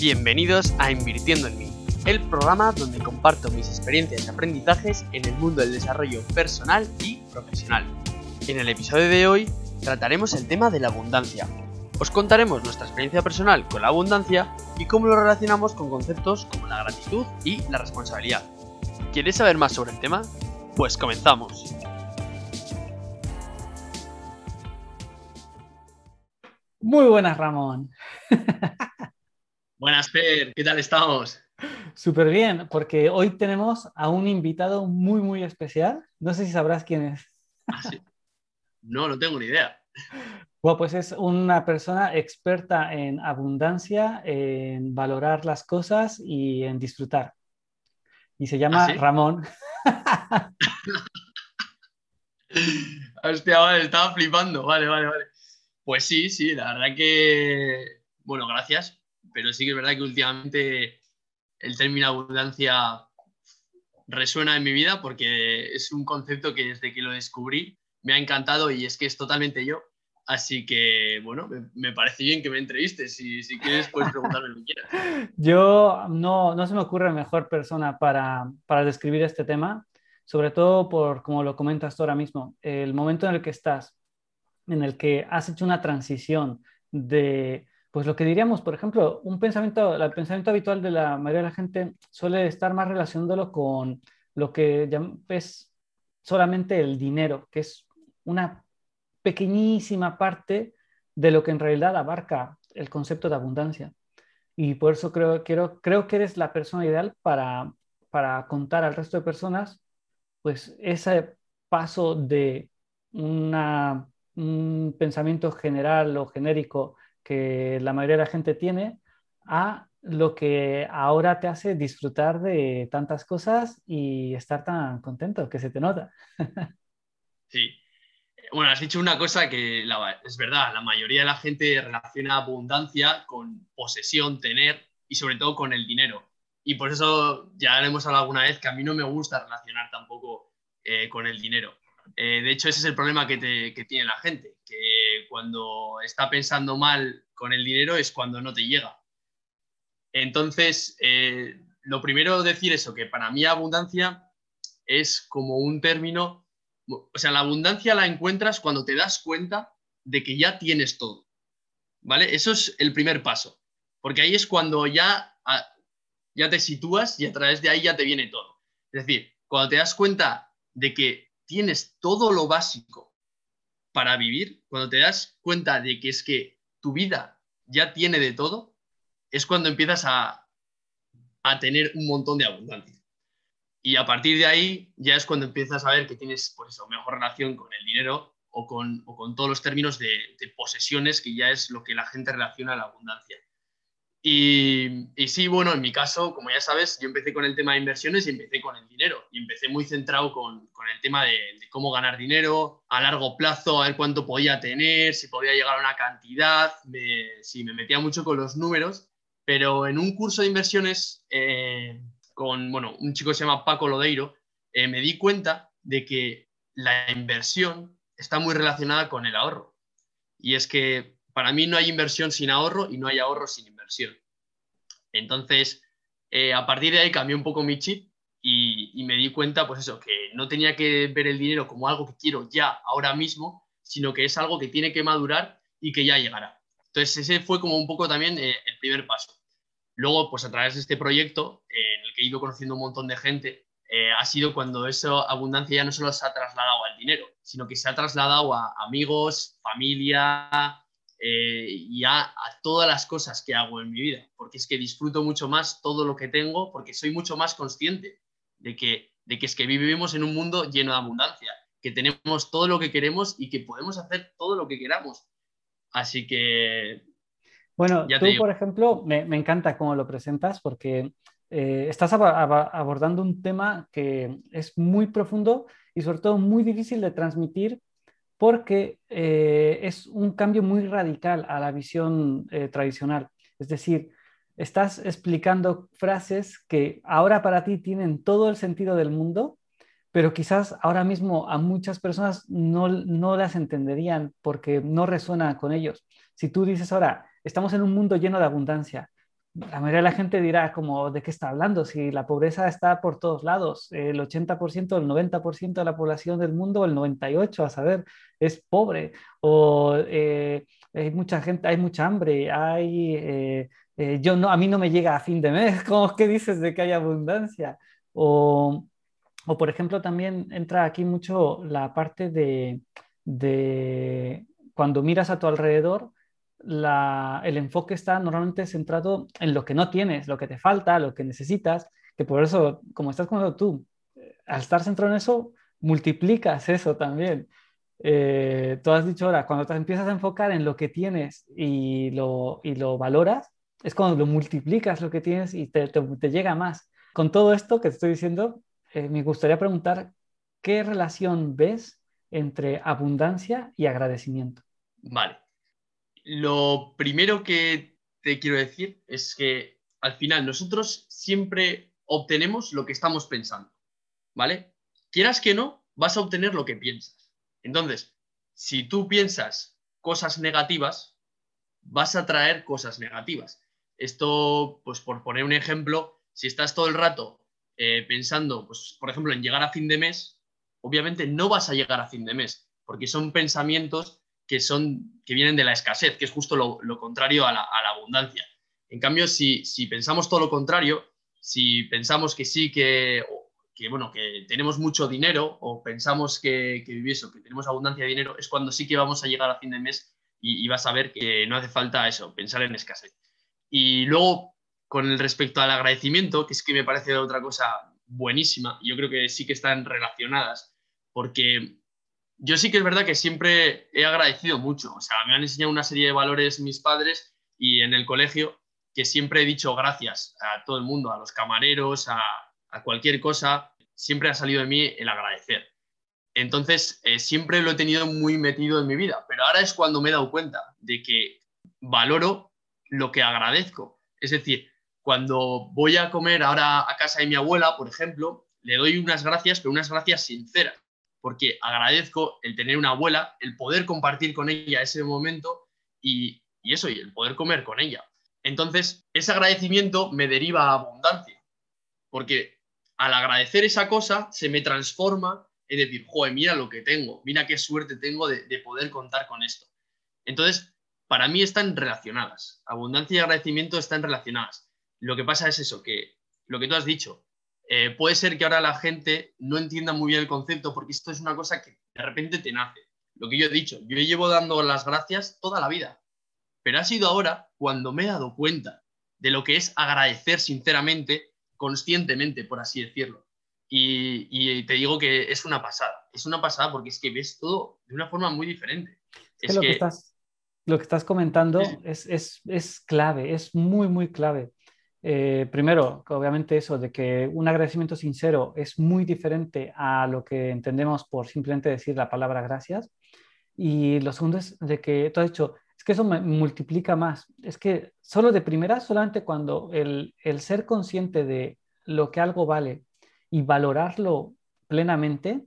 Bienvenidos a Invirtiendo en mí, el programa donde comparto mis experiencias y aprendizajes en el mundo del desarrollo personal y profesional. En el episodio de hoy trataremos el tema de la abundancia. Os contaremos nuestra experiencia personal con la abundancia y cómo lo relacionamos con conceptos como la gratitud y la responsabilidad. ¿Quieres saber más sobre el tema? Pues comenzamos. Muy buenas, Ramón. Buenas, Fer, ¿qué tal estamos? Súper bien, porque hoy tenemos a un invitado muy, muy especial. No sé si sabrás quién es. ¿Ah, no, no tengo ni idea. Bueno, pues es una persona experta en abundancia, en valorar las cosas y en disfrutar. Y se llama ¿Ah, Ramón. Hostia, vale, estaba flipando. Vale, vale, vale. Pues sí, sí, la verdad que. Bueno, gracias pero sí que es verdad que últimamente el término abundancia resuena en mi vida porque es un concepto que desde que lo descubrí me ha encantado y es que es totalmente yo. Así que, bueno, me, parece bien que me entrevistes. Si, si quieres, puedes preguntarme lo que quieras. Yo no, no se me ocurre mejor persona para, para describir este tema, sobre todo por, como lo comentas tú ahora mismo, el momento en el que estás, en el que has hecho una transición de pues lo que diríamos, por ejemplo, un pensamiento, el pensamiento habitual de la mayoría de la gente suele estar más relacionándolo con lo que es solamente el dinero, que es una pequeñísima parte de lo que en realidad abarca el concepto de abundancia. Y por eso creo, quiero, creo que eres la persona ideal para, para contar al resto de personas, pues ese paso de un pensamiento general o genérico que la mayoría de la gente tiene a lo que ahora te hace disfrutar de tantas cosas y estar tan contento, que se te nota. Sí. Bueno, has dicho una cosa que es verdad, la mayoría de la gente relaciona abundancia con posesión, tener y sobre todo con el dinero. Y por eso ya hemos hablado alguna vez que a mí no me gusta relacionar tampoco eh, con el dinero. Eh, de hecho, ese es el problema que, tiene la gente, que cuando está pensando mal con el dinero es cuando no te llega. Entonces, eh, lo primero decir eso, que para mí abundancia es como un término, o sea, la abundancia la encuentras cuando te das cuenta de que ya tienes todo. ¿Vale? Eso es el primer paso, porque ahí es cuando ya, ya te sitúas y a través de ahí ya te viene todo. Es decir, cuando te das cuenta de que tienes todo lo básico para vivir, cuando te das cuenta de que es que tu vida ya tiene de todo, es cuando empiezas a, tener un montón de abundancia. Y a partir de ahí ya es cuando empiezas a ver que tienes pues eso, mejor relación con el dinero o con, todos los términos de, de, posesiones, que ya es lo que la gente relaciona a la abundancia. Y, sí, bueno, en mi caso, como ya sabes, yo empecé con el tema de inversiones y empecé con el dinero. Y empecé muy centrado con, con el tema de, cómo ganar dinero a largo plazo, a ver cuánto podía tener, si podía llegar a una cantidad. Me, sí, me metía mucho con los números. Pero en un curso de inversiones eh, con, bueno, un chico que se llama Paco Lodeiro, eh, me di cuenta de que la inversión está muy relacionada con el ahorro. Y es que para mí no hay inversión sin ahorro y no hay ahorro sin inversión. Entonces, eh, a partir de ahí cambié un poco mi chip y, me di cuenta, pues eso, que no tenía que ver el dinero como algo que quiero ya, ahora mismo, sino que es algo que tiene que madurar y que ya llegará. Entonces, ese fue como un poco también eh, el primer paso. Luego, pues a través de este proyecto, en el que he ido conociendo un montón de gente, eh, ha sido cuando esa abundancia ya no solo se ha trasladado al dinero, sino que se ha trasladado a amigos, familia, eh, y a, todas las cosas que hago en mi vida, porque es que disfruto mucho más todo lo que tengo, porque soy mucho más consciente de que, de que es que vivimos en un mundo lleno de abundancia, que tenemos todo lo que queremos y que podemos hacer todo lo que queramos. Así que... Bueno, tú, por ejemplo, me, me, encanta cómo lo presentas porque eh, estás abordando un tema que es muy profundo y sobre todo muy difícil de transmitir porque eh, es un cambio muy radical a la visión eh, tradicional. Es decir, estás explicando frases que ahora para ti tienen todo el sentido del mundo, pero quizás ahora mismo a muchas personas no, no las entenderían porque no resuena con ellos. Si tú dices ahora, estamos en un mundo lleno de abundancia, la mayoría de la gente dirá como, ¿de qué está hablando? Si la pobreza está por todos lados, el 80%, el 90% de la población del mundo, el 98%, a saber, es pobre, o eh, hay mucha gente, hay mucha hambre, hay, eh, eh, yo no, a mí no me llega a fin de mes, ¿cómo que dices de que hay abundancia? O, o por ejemplo, también entra aquí mucho la parte de, de cuando miras a tu alrededor, el enfoque está normalmente centrado en lo que no tienes, lo que te falta, lo que necesitas, que por eso, como estás contando tú, eh, al estar centrado en eso, multiplicas eso también. Eh, tú has dicho ahora, cuando te empiezas a enfocar en lo que tienes y lo, y lo valoras, es cuando lo multiplicas lo que tienes y te, te, llega más. Con todo esto que te estoy diciendo, eh, me gustaría preguntar, ¿qué relación ves entre abundancia y agradecimiento? Vale. Lo primero que te quiero decir es que al final nosotros siempre obtenemos lo que estamos pensando, ¿vale? Quieras que no, vas a obtener lo que piensas. Entonces, si tú piensas cosas negativas, vas a traer cosas negativas. Esto, pues por poner un ejemplo, si estás todo el rato eh, pensando, pues por ejemplo, en llegar a fin de mes, obviamente no vas a llegar a fin de mes, porque son pensamientos que, son, que vienen de la escasez, que es justo lo, contrario a la, abundancia. En cambio, si, pensamos todo lo contrario, si pensamos que sí, que, bueno, que tenemos mucho dinero o pensamos que, que eso, que tenemos abundancia de dinero, es cuando sí que vamos a llegar a fin de mes y, vas a ver que no hace falta eso, pensar en escasez. Y luego, con el respecto al agradecimiento, que es que me parece otra cosa buenísima, yo creo que sí que están relacionadas, porque yo sí que es verdad que siempre he agradecido mucho. O sea, me han enseñado una serie de valores mis padres y en el colegio que siempre he dicho gracias a todo el mundo, a los camareros, a, cualquier cosa. Siempre ha salido de mí el agradecer. Entonces, eh, siempre lo he tenido muy metido en mi vida, pero ahora es cuando me he dado cuenta de que valoro lo que agradezco. Es decir, cuando voy a comer ahora a casa de mi abuela, por ejemplo, le doy unas gracias, pero unas gracias sinceras porque agradezco el tener una abuela, el poder compartir con ella ese momento y, eso, y el poder comer con ella. Entonces, ese agradecimiento me deriva a abundancia, porque al agradecer esa cosa se me transforma en decir, joder, mira lo que tengo, mira qué suerte tengo de, de poder contar con esto. Entonces, para mí están relacionadas. Abundancia y agradecimiento están relacionadas. Lo que pasa es eso, que lo que tú has dicho, eh, puede ser que ahora la gente no entienda muy bien el concepto porque esto es una cosa que de repente te nace. Lo que yo he dicho, yo llevo dando las gracias toda la vida, pero ha sido ahora cuando me he dado cuenta de lo que es agradecer sinceramente, conscientemente, por así decirlo. Y, te digo que es una pasada, es una pasada porque es que ves todo de una forma muy diferente. Es, lo, que... estás, lo que estás comentando es, es, es clave, es muy, muy clave. Eh, primero, obviamente eso de que un agradecimiento sincero es muy diferente a lo que entendemos por simplemente decir la palabra gracias. Y lo segundo es de que tú has dicho, es que eso me multiplica más. Es que solo de primera, solamente cuando el, el ser consciente de lo que algo vale y valorarlo plenamente,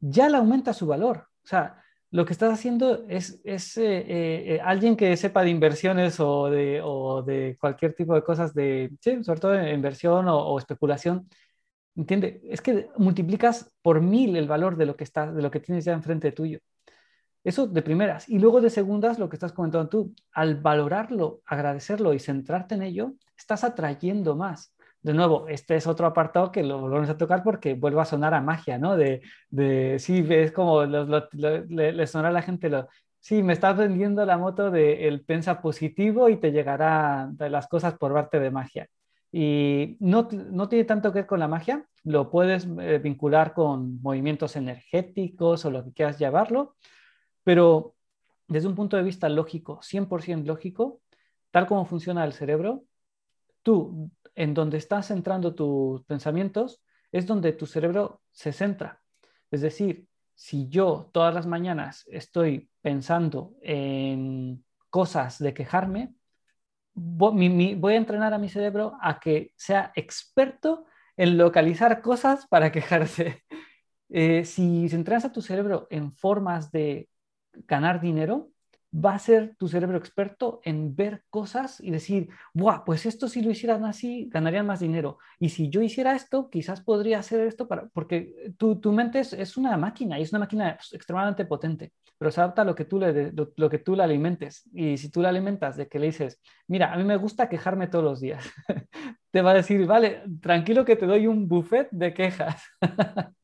ya le aumenta su valor. O sea, lo que estás haciendo es, es eh, eh, alguien que sepa de inversiones o de, o de, cualquier tipo de cosas, de, sí, sobre todo de inversión o, especulación, ¿entiende? Es que multiplicas por mil el valor de lo que, está, de lo que tienes ya enfrente tuyo. Eso de primeras. Y luego de segundas, lo que estás comentando tú, al valorarlo, agradecerlo y centrarte en ello, estás atrayendo más de nuevo, este es otro apartado que lo volvemos a tocar porque vuelve a sonar a magia, ¿no? De, de sí, es como le, sonará a la gente, lo, sí, me estás vendiendo la moto de el pensa positivo y te llegará las cosas por parte de magia. Y no, no tiene tanto que ver con la magia, lo puedes eh, vincular con movimientos energéticos o lo que quieras llamarlo, pero desde un punto de vista lógico, 100% lógico, tal como funciona el cerebro, tú en donde estás centrando tus pensamientos es donde tu cerebro se centra. Es decir, si yo todas las mañanas estoy pensando en cosas de quejarme, voy a entrenar a mi cerebro a que sea experto en localizar cosas para quejarse. Eh, si entrenas a tu cerebro en formas de ganar dinero, va a ser tu cerebro experto en ver cosas y decir, Buah, pues esto si lo hicieran así, ganarían más dinero. Y si yo hiciera esto, quizás podría hacer esto, para... porque tu, tu mente es, es, una máquina y es una máquina pues, extremadamente potente, pero se adapta a lo que, tú le, lo, lo, que tú le alimentes. Y si tú le alimentas de que le dices, mira, a mí me gusta quejarme todos los días, te va a decir, vale, tranquilo que te doy un buffet de quejas.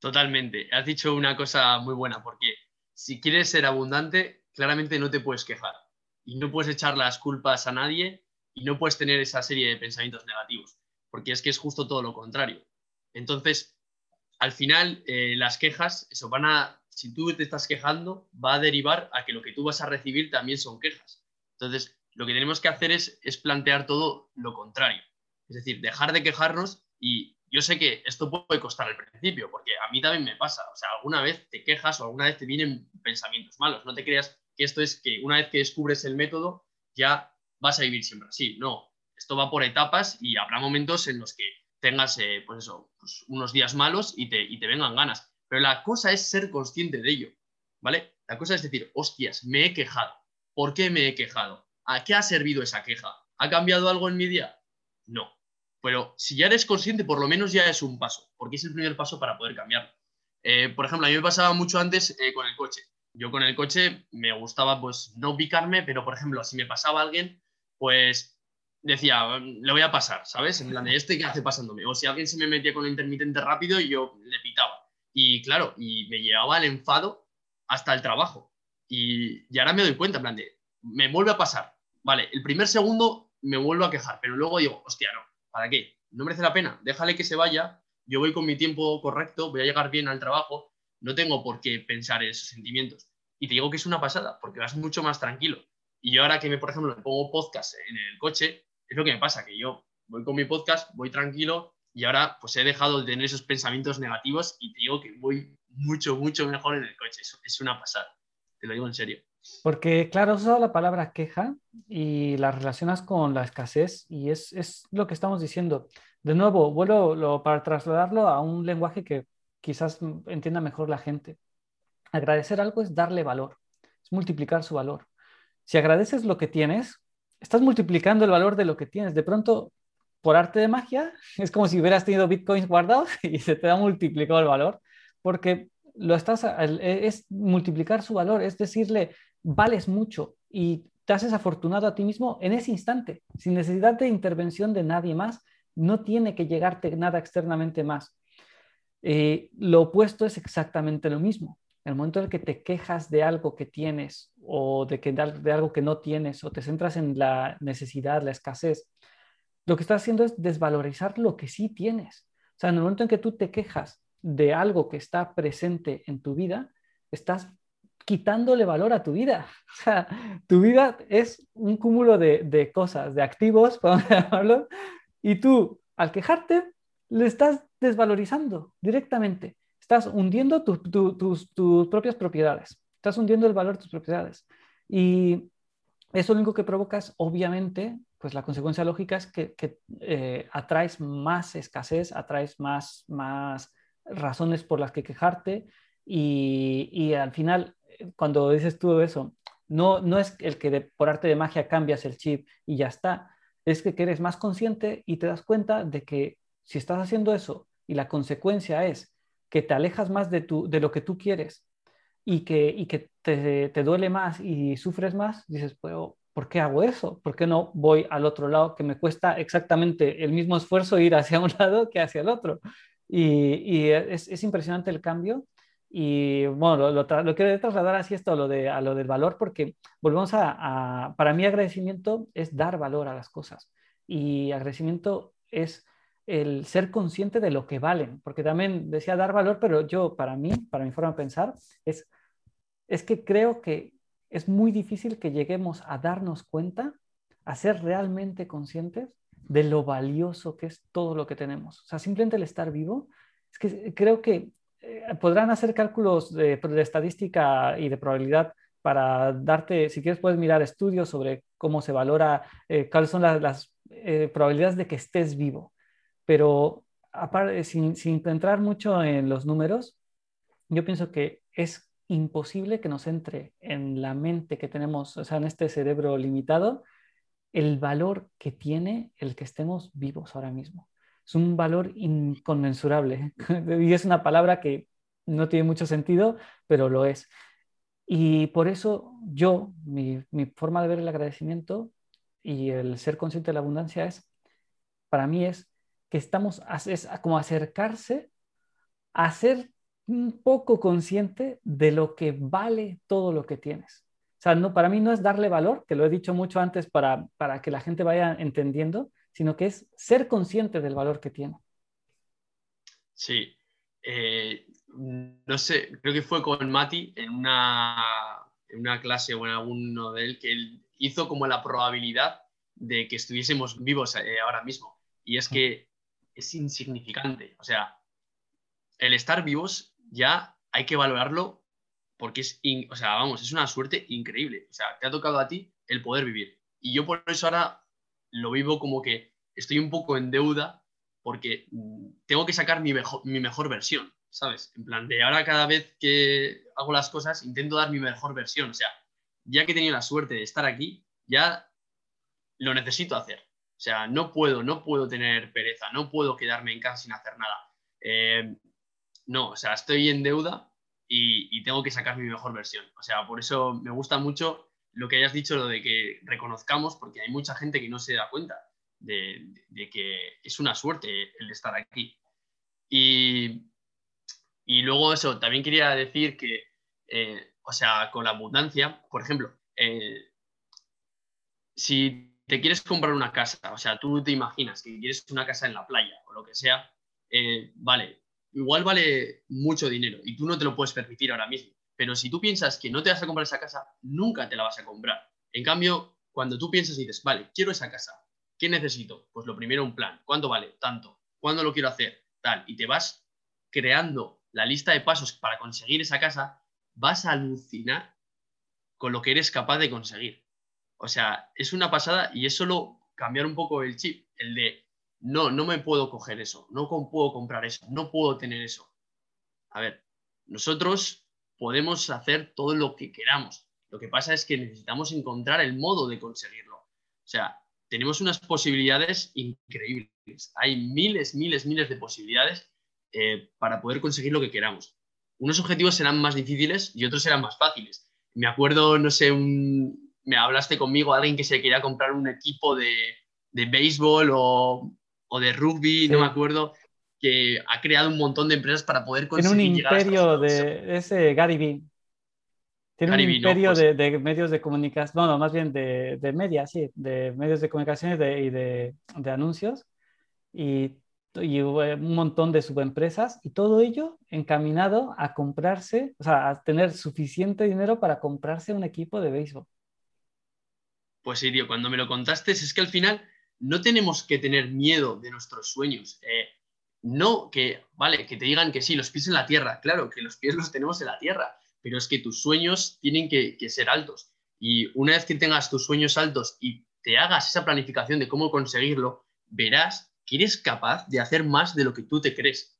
Totalmente. Has dicho una cosa muy buena, porque si quieres ser abundante, claramente no te puedes quejar y no puedes echar las culpas a nadie y no puedes tener esa serie de pensamientos negativos, porque es que es justo todo lo contrario. Entonces, al final, eh, las quejas, eso van a, si tú te estás quejando, va a derivar a que lo que tú vas a recibir también son quejas. Entonces, lo que tenemos que hacer es, es plantear todo lo contrario. Es decir, dejar de quejarnos y yo sé que esto puede costar al principio, porque a mí también me pasa. O sea, alguna vez te quejas o alguna vez te vienen pensamientos malos. No te creas que esto es que una vez que descubres el método ya vas a vivir siempre así. No, esto va por etapas y habrá momentos en los que tengas, eh, pues eso, pues unos días malos y te, y te vengan ganas. Pero la cosa es ser consciente de ello, ¿vale? La cosa es decir, hostias, me he quejado. ¿Por qué me he quejado? ¿A qué ha servido esa queja? ¿Ha cambiado algo en mi día? No. Pero si ya eres consciente, por lo menos ya es un paso, porque es el primer paso para poder cambiarlo. Eh, por ejemplo, a mí me pasaba mucho antes eh, con el coche yo con el coche me gustaba pues no picarme, pero por ejemplo, si me pasaba alguien, pues decía, le voy a pasar, ¿sabes? En plan de este que hace pasándome. O si alguien se me metía con el intermitente rápido yo le pitaba. Y claro, y me llevaba el enfado hasta el trabajo. Y, y ahora me doy cuenta, en plan de, me vuelve a pasar. Vale, el primer segundo me vuelvo a quejar, pero luego digo, hostia, no, ¿para qué? No merece la pena, déjale que se vaya, yo voy con mi tiempo correcto, voy a llegar bien al trabajo no tengo por qué pensar en esos sentimientos. Y te digo que es una pasada, porque vas mucho más tranquilo. Y yo ahora que, me, por ejemplo, me pongo podcast en el coche, es lo que me pasa, que yo voy con mi podcast, voy tranquilo y ahora pues he dejado de tener esos pensamientos negativos y te digo que voy mucho, mucho mejor en el coche. Es una pasada, te lo digo en serio. Porque, claro, has usado la palabra queja y la relacionas con la escasez y es, es lo que estamos diciendo. De nuevo, vuelvo para trasladarlo a un lenguaje que quizás entienda mejor la gente. Agradecer algo es darle valor, es multiplicar su valor. Si agradeces lo que tienes, estás multiplicando el valor de lo que tienes. De pronto, por arte de magia, es como si hubieras tenido bitcoins guardados y se te ha multiplicado el valor, porque lo estás, e, es multiplicar su valor, es decirle, vales mucho y te haces afortunado a ti mismo en ese instante, sin necesidad de intervención de nadie más, no tiene que llegarte nada externamente más. Eh, lo opuesto es exactamente lo mismo. En el momento en que te quejas de algo que tienes o de, que, de algo que no tienes o te centras en la necesidad, la escasez, lo que estás haciendo es desvalorizar lo que sí tienes. O sea, en el momento en que tú te quejas de algo que está presente en tu vida, estás quitándole valor a tu vida. O sea, tu vida es un cúmulo de, de cosas, de activos, podemos llamarlo, y tú, al quejarte, le estás desvalorizando directamente. Estás hundiendo tus, propias propiedades. Estás hundiendo el valor de tus propiedades. Y eso lo único que provoca es, obviamente, pues la consecuencia lógica es que, eh, atraes más escasez, atraes más, más razones por las que quejarte y, al final, cuando dices tú eso, no, no es el que por arte de magia cambias el chip y ya está, es que eres más consciente y te das cuenta de que si estás haciendo eso y la consecuencia es que te alejas más de, tu, de lo que tú quieres y que, y que te, te, duele más y sufres más, dices, pues, ¿por qué hago eso? ¿Por qué no voy al otro lado que me cuesta exactamente el mismo esfuerzo ir hacia un lado que hacia el otro? Y, y es, es, impresionante el cambio. Y bueno, lo, lo, lo quiero trasladar así esto a lo, de, a lo del valor, porque volvemos a, a, para mí agradecimiento es dar valor a las cosas. Y agradecimiento es el ser consciente de lo que valen, porque también decía dar valor, pero yo, para mí, para mi forma de pensar, es, es que creo que es muy difícil que lleguemos a darnos cuenta, a ser realmente conscientes de lo valioso que es todo lo que tenemos. O sea, simplemente el estar vivo, es que creo que eh, podrán hacer cálculos de, estadística y de probabilidad para darte, si quieres puedes mirar estudios sobre cómo se valora, eh, cuáles son las, eh, probabilidades de que estés vivo pero aparte, sin, sin entrar mucho en los números, yo pienso que es imposible que nos entre en la mente que tenemos, o sea, en este cerebro limitado, el valor que tiene el que estemos vivos ahora mismo. Es un valor inconmensurable y es una palabra que no tiene mucho sentido, pero lo es. Y por eso yo, mi, forma de ver el agradecimiento y el ser consciente de la abundancia es, para mí es que estamos, es como acercarse a ser un poco consciente de lo que vale todo lo que tienes. O sea, no, para mí no es darle valor, que lo he dicho mucho antes para, para que la gente vaya entendiendo, sino que es ser consciente del valor que tiene. Sí. Eh, no sé, creo que fue con Mati en una, en una clase o en alguno de él que él hizo como la probabilidad de que estuviésemos vivos eh, ahora mismo. Y es que es insignificante. O sea, el estar vivos ya hay que valorarlo porque es, o sea, vamos, es una suerte increíble. O sea, te ha tocado a ti el poder vivir. Y yo por eso ahora lo vivo como que estoy un poco en deuda porque mm, tengo que sacar mi mejor, mi mejor versión, ¿sabes? En plan de ahora cada vez que hago las cosas intento dar mi mejor versión. O sea, ya que he tenido la suerte de estar aquí, ya lo necesito hacer. O sea, no puedo, no puedo tener pereza, no puedo quedarme en casa sin hacer nada. Eh, no, o sea, estoy en deuda y, tengo que sacar mi mejor versión. O sea, por eso me gusta mucho lo que hayas dicho, lo de que reconozcamos, porque hay mucha gente que no se da cuenta de, que es una suerte el estar aquí. Y, luego eso, también quería decir que, eh, o sea, con la abundancia, por ejemplo, eh, si te quieres comprar una casa, o sea, tú te imaginas que quieres una casa en la playa o lo que sea, eh, vale, igual vale mucho dinero y tú no te lo puedes permitir ahora mismo. Pero si tú piensas que no te vas a comprar esa casa, nunca te la vas a comprar. En cambio, cuando tú piensas y dices, vale, quiero esa casa, ¿qué necesito? Pues lo primero, un plan. ¿Cuánto vale? Tanto. ¿Cuándo lo quiero hacer? Tal. Y te vas creando la lista de pasos para conseguir esa casa, vas a alucinar con lo que eres capaz de conseguir. O sea, es una pasada y es solo cambiar un poco el chip, el de no, no me puedo coger eso, no puedo comprar eso, no puedo tener eso. A ver, nosotros podemos hacer todo lo que queramos. Lo que pasa es que necesitamos encontrar el modo de conseguirlo. O sea, tenemos unas posibilidades increíbles. Hay miles, miles, miles de posibilidades eh, para poder conseguir lo que queramos. Unos objetivos serán más difíciles y otros serán más fáciles. Me acuerdo, no sé, me hablaste conmigo, alguien que se quería comprar un equipo de, de béisbol o o de rugby, no me acuerdo, que ha creado un montón de empresas para poder conseguir. Tiene un imperio de ese Gary Vee. Tiene un imperio pues de, medios de comunicación, bueno, más bien de, de media, sí, de medios de comunicación y de, anuncios, y, y, un montón de subempresas, y todo ello encaminado a comprarse, o sea, a tener suficiente dinero para comprarse un equipo de béisbol. Pues tío, cuando me lo contaste, es que al final no tenemos que tener miedo de nuestros sueños. Eh, no que, vale, que te digan que sí, los pies en la tierra. Claro, que los pies los tenemos en la tierra, pero es que tus sueños tienen que, ser altos. Y una vez que tengas tus sueños altos y te hagas esa planificación de cómo conseguirlo, verás que eres capaz de hacer más de lo que tú te crees.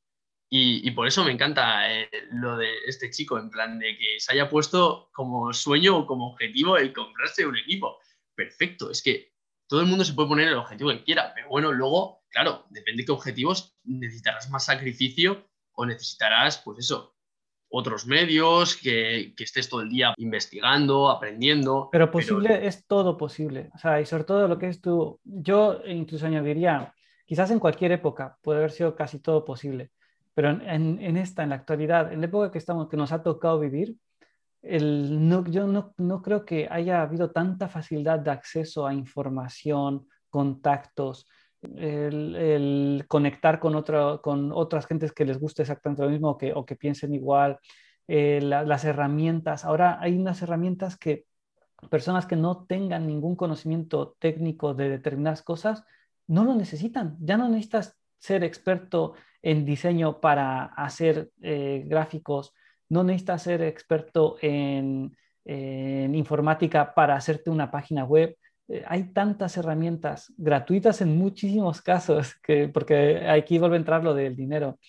Y, por eso me encanta eh, lo de este chico, en plan de que se haya puesto como sueño o como objetivo el comprarse un equipo. Perfecto, es que todo el mundo se puede poner el objetivo que quiera, pero bueno, luego, claro, depende de qué objetivos, necesitarás más sacrificio o necesitarás, pues eso, otros medios, que, estés todo el día investigando, aprendiendo. Pero posible es todo posible. O sea, y sobre todo lo que es tú, yo incluso añadiría, quizás en cualquier época puede haber sido casi todo posible, pero en, en esta, en la actualidad, en la época que estamos, que nos ha tocado vivir, no, yo no, creo que haya habido tanta facilidad de acceso a información, contactos, el, conectar con, con otras gentes que les guste exactamente lo mismo que, o que piensen igual, eh, las herramientas. Ahora hay unas herramientas que personas que no tengan ningún conocimiento técnico de determinadas cosas no lo necesitan. Ya no necesitas ser experto en diseño para hacer eh, gráficos no necesitas ser experto en, informática para hacerte una página web. Eh, hay tantas herramientas gratuitas en muchísimos casos, que, porque aquí vuelve a entrar lo del dinero,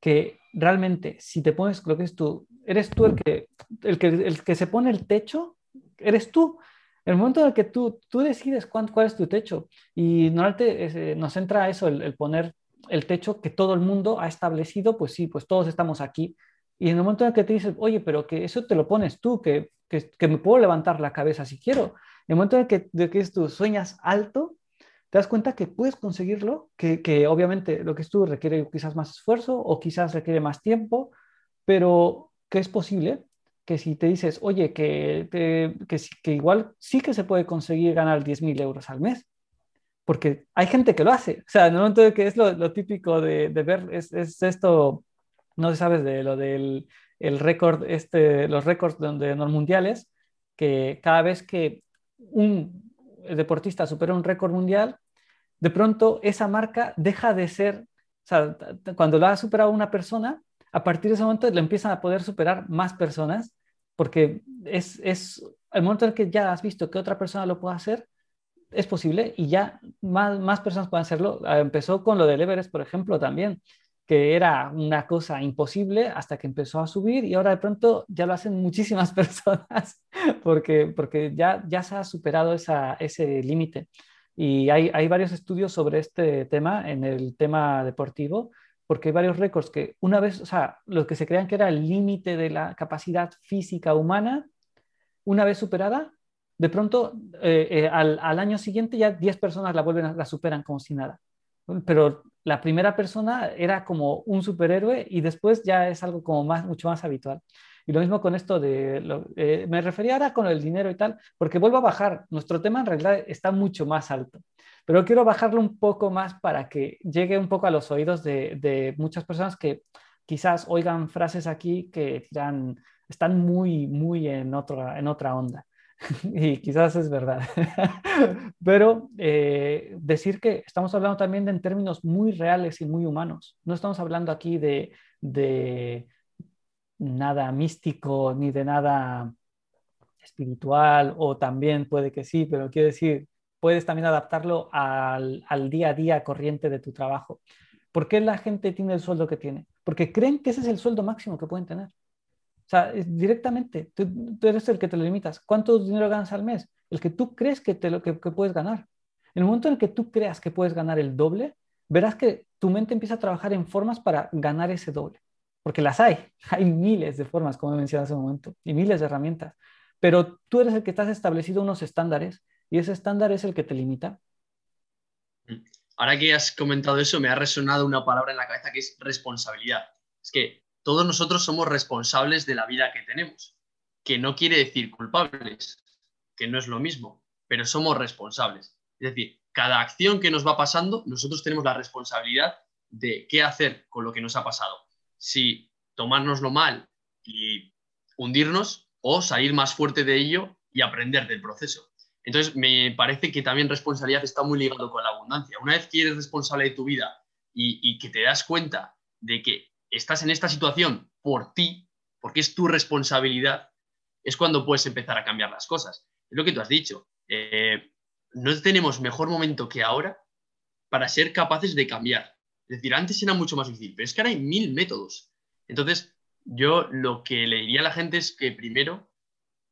que realmente, si te pones lo que es tú, eres tú el que, el que, el que se pone el techo, eres tú. El momento en el que tú, tú decides cuál, cuál es tu techo. Y normalmente eh, nos entra eso, el, poner el techo que todo el mundo ha establecido, pues sí, pues todos estamos aquí. Y en el momento en que te dices, oye, pero que eso te lo pones tú, que, que, me puedo levantar la cabeza si quiero. En el momento en el que, de que tú sueñas alto, te das cuenta que puedes conseguirlo, que, que, obviamente lo que es tú requiere quizás más esfuerzo o quizás requiere más tiempo, pero que es posible que si te dices, oye, que, que, que igual sí que se puede conseguir ganar 10.000 euros al mes, porque hay gente que lo hace. O sea, en el momento de que es lo, lo típico de, de, ver, es, es, esto, no sabes de lo del el récord, este, los récords de, los mundiales, que cada vez que un deportista supera un récord mundial, de pronto esa marca deja de ser, o sea, cuando la ha superado una persona, a partir de ese momento le empiezan a poder superar más personas, porque es, es el momento en que ya has visto que otra persona lo puede hacer, es posible y ya más, más personas pueden hacerlo. Ah, empezó con lo del Everest, por ejemplo, también que era una cosa imposible hasta que empezó a subir y ahora de pronto ya lo hacen muchísimas personas porque, porque ya, ya se ha superado esa, ese límite. Y hay, hay, varios estudios sobre este tema en el tema deportivo, porque hay varios récords que una vez, o sea, lo que se creían que era el límite de la capacidad física humana, una vez superada, de pronto eh, eh, al, al, año siguiente ya 10 personas la vuelven, la superan como si nada pero la primera persona era como un superhéroe y después ya es algo como más, mucho más habitual. Y lo mismo con esto de, eh, me refería ahora con el dinero y tal, porque vuelvo a bajar, nuestro tema en realidad está mucho más alto, pero quiero bajarlo un poco más para que llegue un poco a los oídos de, de muchas personas que quizás oigan frases aquí que dirán, están muy, muy en otra, en otra onda. y quizás es verdad. Pero eh, decir que estamos hablando también de en términos muy reales y muy humanos. No estamos hablando aquí de, de nada místico ni de nada espiritual, o también puede que sí, pero quiero decir, puedes también adaptarlo al, al día a día corriente de tu trabajo. ¿Por qué la gente tiene el sueldo que tiene? Porque creen que ese es el sueldo máximo que pueden tener. O sea, directamente, tú, eres el que te lo limitas. ¿Cuánto dinero ganas al mes? El que tú crees que, te lo, que, puedes ganar. En el momento en que tú creas que puedes ganar el doble, verás que tu mente empieza a trabajar en formas para ganar ese doble. Porque las hay. Hay miles de formas, como he mencionado hace un momento, y miles de herramientas. Pero tú eres el que estás establecido unos estándares y ese estándar es el que te limita. Ahora que has comentado eso, me ha resonado una palabra en la cabeza que es responsabilidad. Es que todos nosotros somos responsables de la vida que tenemos, que no quiere decir culpables, que no es lo mismo, pero somos responsables. Es decir, cada acción que nos va pasando, nosotros tenemos la responsabilidad de qué hacer con lo que nos ha pasado. Si tomárnoslo mal y hundirnos o salir más fuerte de ello y aprender del proceso. Entonces, me parece que también responsabilidad está muy ligado con la abundancia. Una vez que eres responsable de tu vida y, y que te das cuenta de que estás en esta situación por ti, porque es tu responsabilidad, es cuando puedes empezar a cambiar las cosas. Es lo que tú has dicho. Eh, no tenemos mejor momento que ahora para ser capaces de cambiar. Es decir, antes era mucho más difícil, pero es que ahora hay mil métodos. Entonces, yo lo que le diría a la gente es que primero,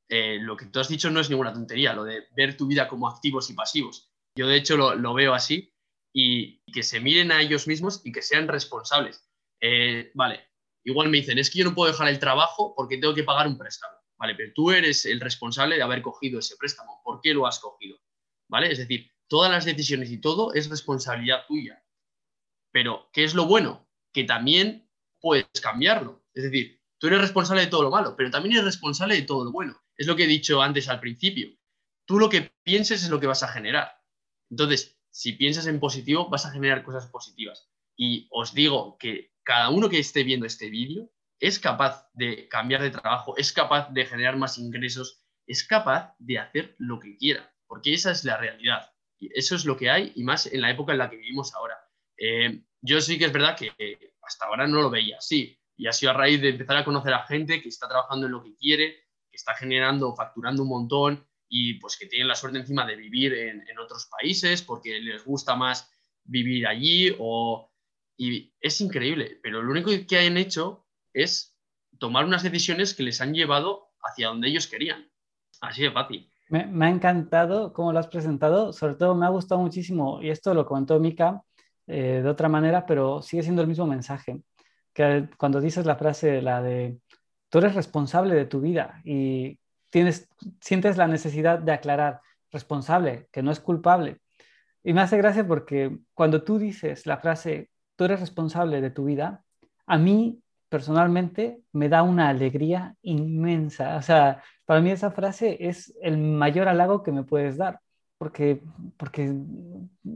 eh, lo que tú has dicho no es ninguna tontería, lo de ver tu vida como activos y pasivos. Yo de hecho lo, lo veo así y que se miren a ellos mismos y que sean responsables. Eh, vale, igual me dicen, es que yo no puedo dejar el trabajo porque tengo que pagar un préstamo. Vale, pero tú eres el responsable de haber cogido ese préstamo. ¿Por qué lo has cogido? ¿Vale? Es decir, todas las decisiones y todo es responsabilidad tuya. Pero, ¿qué es lo bueno? Que también puedes cambiarlo. Es decir, tú eres responsable de todo lo malo, pero también eres responsable de todo lo bueno. Es lo que he dicho antes al principio. Tú lo que pienses es lo que vas a generar. Entonces, si piensas en positivo, vas a generar cosas positivas. Y os digo que cada uno que esté viendo este vídeo es capaz de cambiar de trabajo, es capaz de generar más ingresos, es capaz de hacer lo que quiera, porque esa es la realidad. Y eso es lo que hay y más en la época en la que vivimos ahora. Eh, yo sí que es verdad que hasta ahora no lo veía así y ha sido a raíz de empezar a conocer a gente que está trabajando en lo que quiere, que está generando, facturando un montón y pues que tienen la suerte encima de vivir en, en otros países porque les gusta más vivir allí o y es increíble, pero lo único que han hecho es tomar unas decisiones que les han llevado hacia donde ellos querían. Así de fácil. Me, ha encantado cómo lo has presentado, sobre todo me ha gustado muchísimo, y esto lo comentó Mika eh, de otra manera, pero sigue siendo el mismo mensaje, que cuando dices la frase, la de, tú eres responsable de tu vida y tienes, sientes la necesidad de aclarar, responsable, que no es culpable. Y me hace gracia porque cuando tú dices la frase, tú eres responsable de tu vida, a mí personalmente me da una alegría inmensa. O sea, para mí esa frase es el mayor halago que me puedes dar, porque, porque,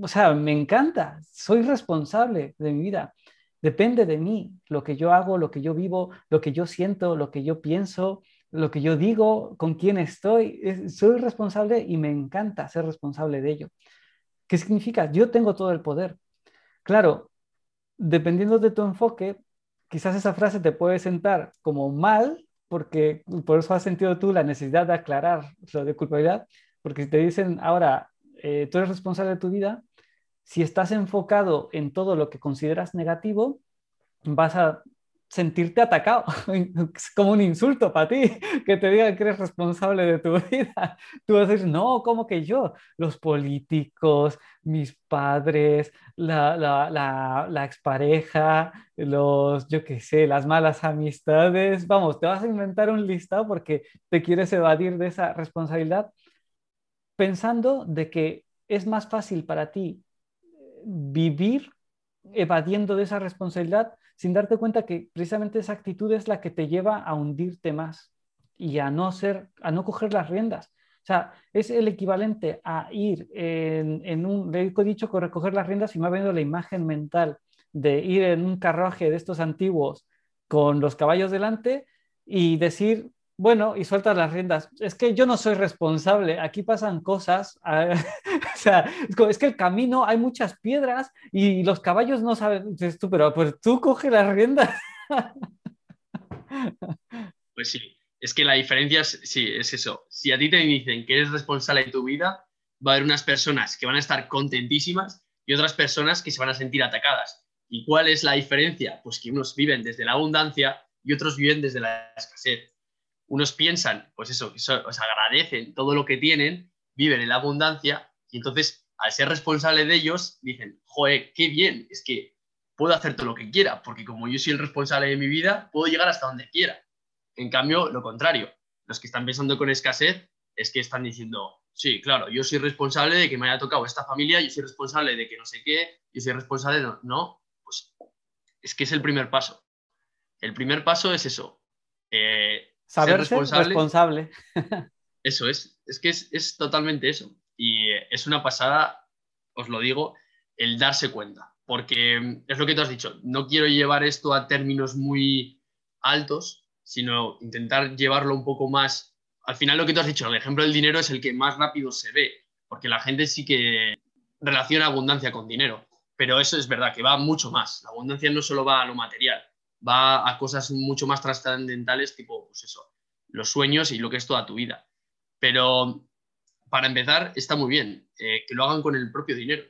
o sea, me encanta, soy responsable de mi vida. Depende de mí lo que yo hago, lo que yo vivo, lo que yo siento, lo que yo pienso, lo que yo digo, con quién estoy. soy responsable y me encanta ser responsable de ello. ¿Qué significa? Yo tengo todo el poder. Claro, dependiendo de tu enfoque, quizás esa frase te puede sentar como mal, porque por eso has sentido tú la necesidad de aclarar lo de culpabilidad, porque si te dicen ahora, eh, tú eres responsable de tu vida, si estás enfocado en todo lo que consideras negativo, vas a sentirte atacado. Es como un insulto para ti que te digan que eres responsable de tu vida. Tú vas a decir, no, ¿cómo que yo? Los políticos, mis padres, la, la, la, expareja, los, yo qué sé, las malas amistades. Vamos, te vas a inventar un listado porque te quieres evadir de esa responsabilidad pensando de que es más fácil para ti vivir evadiendo de esa responsabilidad sin darte cuenta que precisamente esa actitud es la que te lleva a hundirte más y a no ser, a no coger las riendas. O sea, es el equivalente a ir en, un, le he dicho que recoger las riendas y me ha la imagen mental de ir en un carruaje de estos antiguos con los caballos delante y decir, bueno, y sueltas las riendas. Es que yo no soy responsable, aquí pasan cosas. Ah, o sea, es que el camino hay muchas piedras y los caballos no saben. Tú, pero pues tú coge las riendas. Pues sí, es que la diferencia es, sí, es eso. Si a ti te dicen que eres responsable de tu vida, va a haber unas personas que van a estar contentísimas y otras personas que se van a sentir atacadas. ¿Y cuál es la diferencia? Pues que unos viven desde la abundancia y otros viven desde la escasez unos piensan, pues eso, que agradecen todo lo que tienen, viven en la abundancia y entonces al ser responsable de ellos dicen, joder, qué bien, es que puedo hacer todo lo que quiera, porque como yo soy el responsable de mi vida, puedo llegar hasta donde quiera. En cambio, lo contrario, los que están pensando con escasez es que están diciendo, sí, claro, yo soy responsable de que me haya tocado esta familia, yo soy responsable de que no sé qué, yo soy responsable de no, no pues es que es el primer paso. El primer paso es eso, eh, Saber ser responsable. Eso es, es que es, totalmente eso. Y es una pasada, os lo digo, el darse cuenta. Porque es lo que tú has dicho, no quiero llevar esto a términos muy altos, sino intentar llevarlo un poco más. Al final lo que tú has dicho, el ejemplo del dinero es el que más rápido se ve, porque la gente sí que relaciona abundancia con dinero, pero eso es verdad, que va mucho más. La abundancia no solo va a lo material, va a cosas mucho más trascendentales, tipo, pues eso, los sueños y lo que es toda tu vida. Pero para empezar, está muy bien eh, que lo hagan con el propio dinero,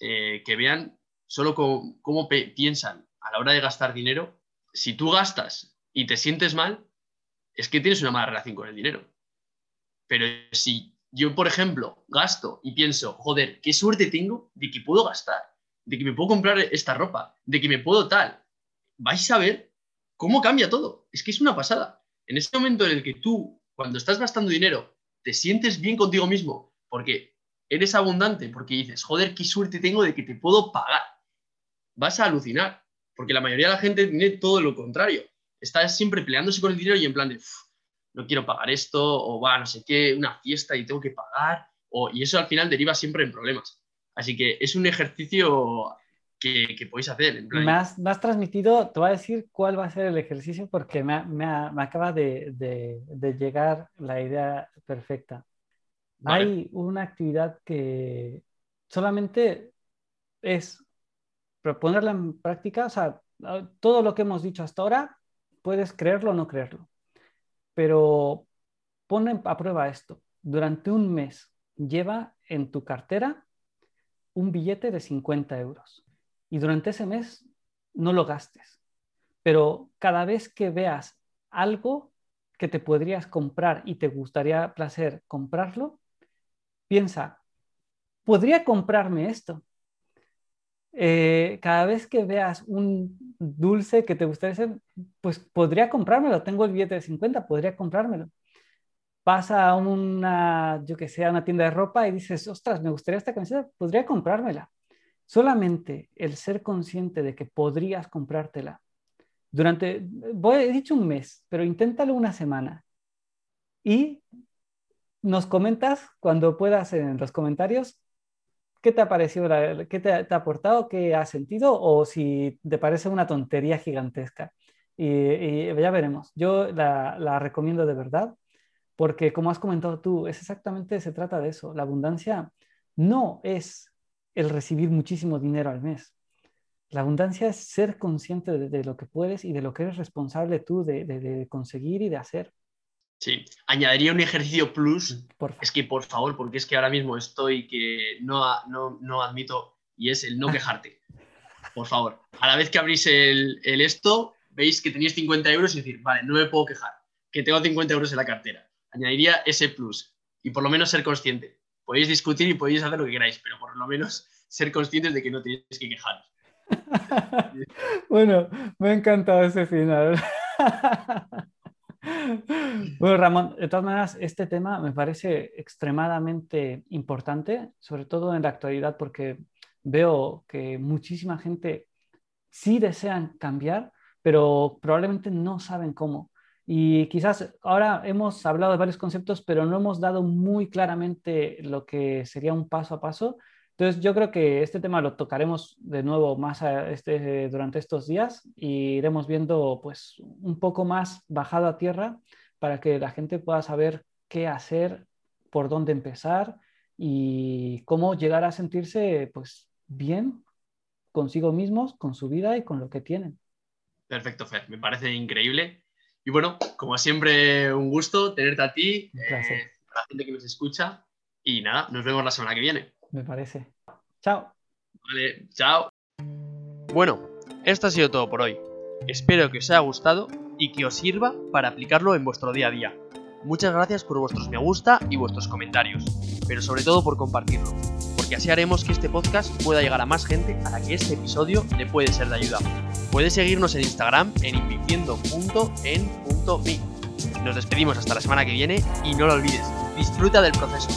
eh, que vean solo cómo, piensan a la hora de gastar dinero. Si tú gastas y te sientes mal, es que tienes una mala relación con el dinero. Pero si yo, por ejemplo, gasto y pienso, joder, qué suerte tengo de que puedo gastar, de que me puedo comprar esta ropa, de que me puedo tal, vais a ver cómo cambia todo. Es que es una pasada. En ese momento en el que tú, cuando estás gastando dinero, te sientes bien contigo mismo porque eres abundante, porque dices, joder, qué suerte tengo de que te puedo pagar. Vas a alucinar, porque la mayoría de la gente tiene todo lo contrario. Está siempre peleándose con el dinero y en plan de, no quiero pagar esto, o va, no sé qué, una fiesta y tengo que pagar, o, y eso al final deriva siempre en problemas. Así que es un ejercicio que, podéis hacer. me, has, transmitido, te voy a decir cuál va a ser el ejercicio porque me, acaba de, llegar la idea perfecta. Hay una actividad que solamente es ponerla en práctica, o sea, todo lo que hemos dicho hasta ahora, puedes creerlo o no creerlo, pero pon a prueba esto. Durante un mes lleva en tu cartera un billete de 50 euros y durante ese mes no lo gastes. Pero cada vez que veas algo que te podrías comprar y te gustaría placer comprarlo, piensa, podría comprarme esto. Eh, cada vez que veas un dulce que te gustaría pues podría comprármelo. Tengo el billete de 50, podría comprármelo. Pasa a una, yo que sé, a una tienda de ropa y dices, ostras, me gustaría esta camiseta, podría comprármela. Solamente el ser consciente de que podrías comprártela durante, voy, he dicho un mes, pero inténtalo una semana. Y nos comentas cuando puedas en los comentarios qué te ha parecido, qué te, ha aportado, qué has sentido o si te parece una tontería gigantesca. Y, ya veremos. Yo la, la, recomiendo de verdad porque como has comentado tú, es exactamente, se trata de eso. La abundancia no es el recibir muchísimo dinero al mes. La abundancia es ser consciente de, lo que puedes y de lo que eres responsable tú de, conseguir y de hacer. Sí, añadiría un ejercicio plus. Es que, por favor, porque es que ahora mismo estoy que no, no, admito y es el no quejarte. Por favor, a la vez que abrís el, esto, veis que tenéis 50 euros y decir, vale, no me puedo quejar, que tengo 50 euros en la cartera. Añadiría ese plus y por lo menos ser consciente. Podéis discutir y podéis hacer lo que queráis, pero por lo menos ser conscientes de que no tenéis que quejaros. bueno, me ha encantado ese final. bueno, Ramón, de todas maneras, este tema me parece extremadamente importante, sobre todo en la actualidad, porque veo que muchísima gente sí desean cambiar, pero probablemente no saben cómo. Y quizás ahora hemos hablado de varios conceptos, pero no hemos dado muy claramente lo que sería un paso a paso. Entonces, yo creo que este tema lo tocaremos de nuevo más este, durante estos días y iremos viendo pues un poco más bajado a tierra para que la gente pueda saber qué hacer, por dónde empezar y cómo llegar a sentirse pues bien consigo mismos, con su vida y con lo que tienen. Perfecto, Fer, me parece increíble. Y bueno, como siempre, un gusto tenerte a ti, eh, a la gente que nos escucha. Y nada, nos vemos la semana que viene me parece. Chao. Vale, chao. Bueno, esto ha sido todo por hoy. Espero que os haya gustado y que os sirva para aplicarlo en vuestro día a día. Muchas gracias por vuestros me gusta y vuestros comentarios, pero sobre todo por compartirlo, porque así haremos que este podcast pueda llegar a más gente a la que este episodio le puede ser de ayuda. Puedes seguirnos en Instagram en invirtiendo.en.me. Nos despedimos hasta la semana que viene y no lo olvides, disfruta del proceso.